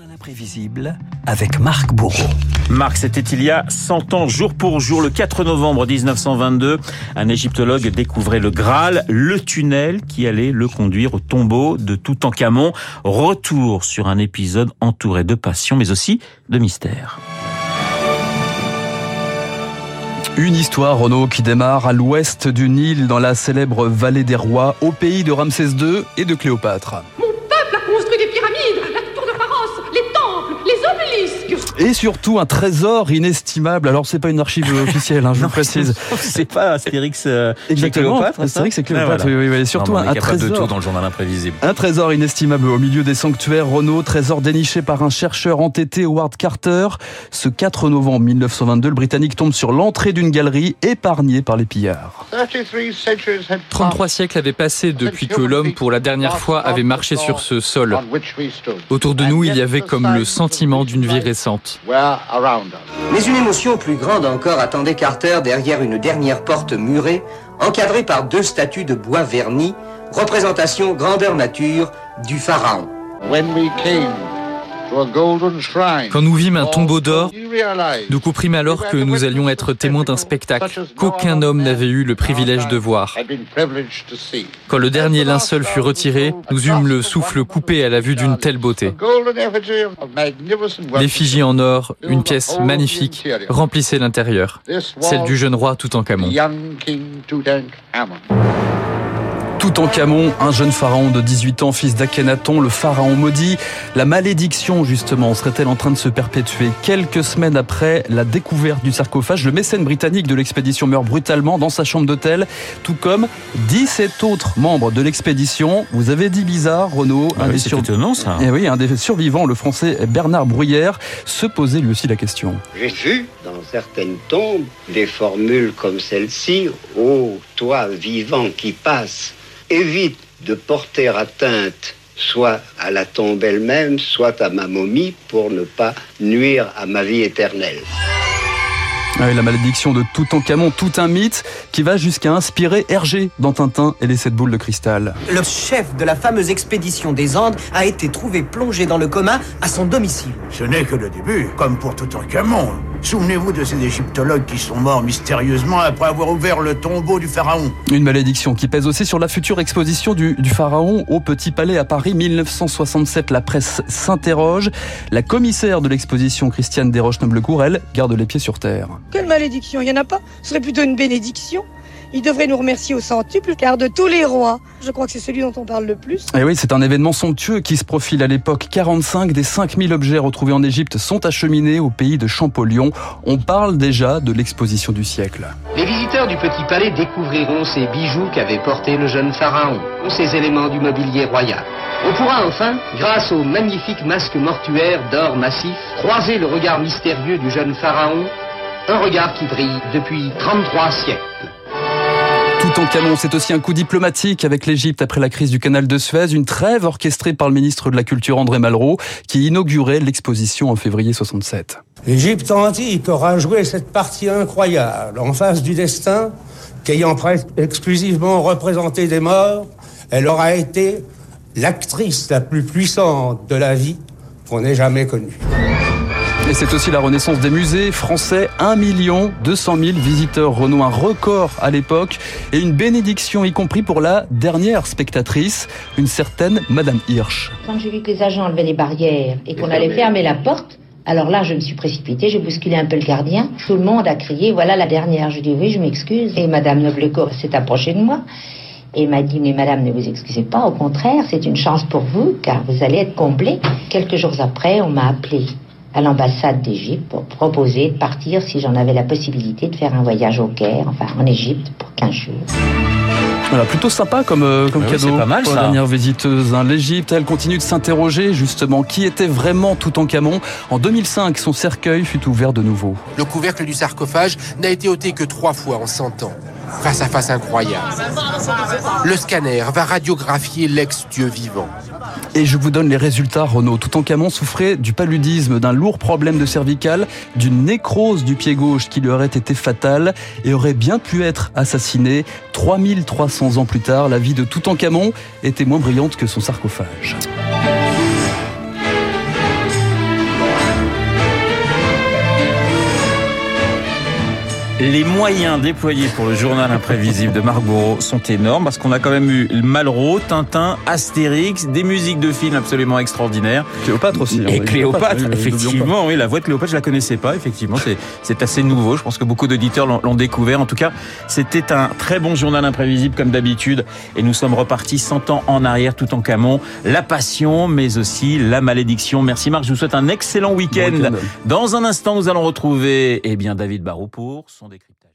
Imprévisible avec Marc Bourreau. Marc, c'était il y a 100 ans, jour pour jour, le 4 novembre 1922. Un égyptologue découvrait le Graal, le tunnel qui allait le conduire au tombeau de Toutankhamon. Retour sur un épisode entouré de passion, mais aussi de mystère. Une histoire, Renaud, qui démarre à l'ouest du Nil, dans la célèbre vallée des rois, au pays de Ramsès II et de Cléopâtre. Et surtout un trésor inestimable. Alors c'est pas une archive officielle, hein, je vous précise. C'est pas Astérix euh, Exactement. Astérix et Cléopâtre. Ah, oui, oui, Surtout non, un, un trésor. de tout dans le journal imprévisible. Un trésor inestimable au milieu des sanctuaires Renault, trésor déniché par un chercheur entêté Howard Carter. Ce 4 novembre 1922, le Britannique tombe sur l'entrée d'une galerie épargnée par les pillards. 33 siècles avaient passé depuis que l'homme, pour la dernière fois, avait marché sur ce sol. Autour de nous, il y avait comme le sentiment d'une vie récente. Mais une émotion plus grande encore attendait Carter derrière une dernière porte murée, encadrée par deux statues de bois verni, représentation grandeur nature du pharaon. Quand nous vîmes un tombeau d'or, nous comprîmes alors que nous allions être témoins d'un spectacle qu'aucun homme n'avait eu le privilège de voir. Quand le dernier linceul fut retiré, nous eûmes le souffle coupé à la vue d'une telle beauté. L'effigie en or, une pièce magnifique, remplissait l'intérieur, celle du jeune roi Toutankhamon. Toutankhamon, un jeune pharaon de 18 ans, fils d'Akhenaton, le pharaon maudit. La malédiction, justement, serait-elle en train de se perpétuer Quelques semaines après la découverte du sarcophage, le mécène britannique de l'expédition meurt brutalement dans sa chambre d'hôtel, tout comme 17 autres membres de l'expédition. Vous avez dit bizarre, Renaud. Un, oui, des étonnant, ça. Et eh oui, un des survivants, le français Bernard Bruyère, se posait lui aussi la question. J'ai vu dans certaines tombes des formules comme celle-ci. Ô toi vivant qui passe évite de porter atteinte soit à la tombe elle-même, soit à ma momie pour ne pas nuire à ma vie éternelle. Ah la malédiction de Toutankhamon, tout un mythe qui va jusqu'à inspirer Hergé dans Tintin et les sept boules de cristal. Le chef de la fameuse expédition des Andes a été trouvé plongé dans le coma à son domicile. Ce n'est que le début, comme pour Toutankhamon. Souvenez-vous de ces égyptologues qui sont morts mystérieusement après avoir ouvert le tombeau du pharaon. Une malédiction qui pèse aussi sur la future exposition du, du pharaon au Petit Palais à Paris 1967. La presse s'interroge. La commissaire de l'exposition, Christiane Desroches-Noblecourt, elle, garde les pieds sur terre. Quelle malédiction Il n'y en a pas? Ce serait plutôt une bénédiction. Il devrait nous remercier au centuple, car de tous les rois, je crois que c'est celui dont on parle le plus. Et eh oui, c'est un événement somptueux qui se profile à l'époque. 45 des 5000 objets retrouvés en Égypte sont acheminés au pays de Champollion. On parle déjà de l'exposition du siècle. Les visiteurs du Petit Palais découvriront ces bijoux qu'avait portés le jeune pharaon, ces éléments du mobilier royal. On pourra enfin, grâce au magnifique masque mortuaire d'or massif, croiser le regard mystérieux du jeune pharaon, un regard qui brille depuis 33 siècles. C'est aussi un coup diplomatique avec l'Égypte après la crise du canal de Suez, une trêve orchestrée par le ministre de la Culture André Malraux qui inaugurait l'exposition en février 67. L'Égypte antique aura joué cette partie incroyable en face du destin qu'ayant presque exclusivement représenté des morts, elle aura été l'actrice la plus puissante de la vie qu'on ait jamais connue. Et c'est aussi la renaissance des musées français. 1 200 000 visiteurs Renault, un record à l'époque et une bénédiction y compris pour la dernière spectatrice, une certaine Madame Hirsch. Quand j'ai vu que les agents enlevaient les barrières et qu'on allait fermer la porte, alors là, je me suis précipitée, j'ai bousculé un peu le gardien. Tout le monde a crié, voilà la dernière. Je dis oui, je m'excuse. Et Madame Noblecourt s'est approchée de moi et m'a dit, mais madame, ne vous excusez pas, au contraire, c'est une chance pour vous, car vous allez être comblée. Quelques jours après, on m'a appelé à l'ambassade d'Égypte pour proposer de partir si j'en avais la possibilité de faire un voyage au Caire, enfin en Égypte pour 15 jours. Voilà, plutôt sympa comme, euh, comme oui, cadeau pas mal, pour la dernière visiteuse. Hein. L'Égypte, elle continue de s'interroger justement qui était vraiment Toutankhamon. En 2005, son cercueil fut ouvert de nouveau. Le couvercle du sarcophage n'a été ôté que trois fois en 100 ans. Face à face incroyable. Le scanner va radiographier l'ex-dieu vivant. Et je vous donne les résultats, Renaud. Toutankhamon souffrait du paludisme, d'un lourd problème de cervical, d'une nécrose du pied gauche qui lui aurait été fatale et aurait bien pu être assassiné. 3300 ans plus tard, la vie de Toutankhamon était moins brillante que son sarcophage. Les moyens déployés pour le journal imprévisible de Marc Bourreau sont énormes parce qu'on a quand même eu Malraux, Tintin, Astérix, des musiques de films absolument extraordinaires. Cléopâtre aussi. Et Cléopâtre, effectivement, oui, la voix de Cléopâtre, je la connaissais pas, effectivement, c'est assez nouveau. Je pense que beaucoup d'auditeurs l'ont découvert. En tout cas, c'était un très bon journal imprévisible comme d'habitude et nous sommes repartis 100 ans en arrière tout en camon. La passion, mais aussi la malédiction. Merci Marc, je vous souhaite un excellent week-end. Dans un instant, nous allons retrouver, eh bien, David Barrault pour son décryptage.